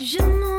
Je m'en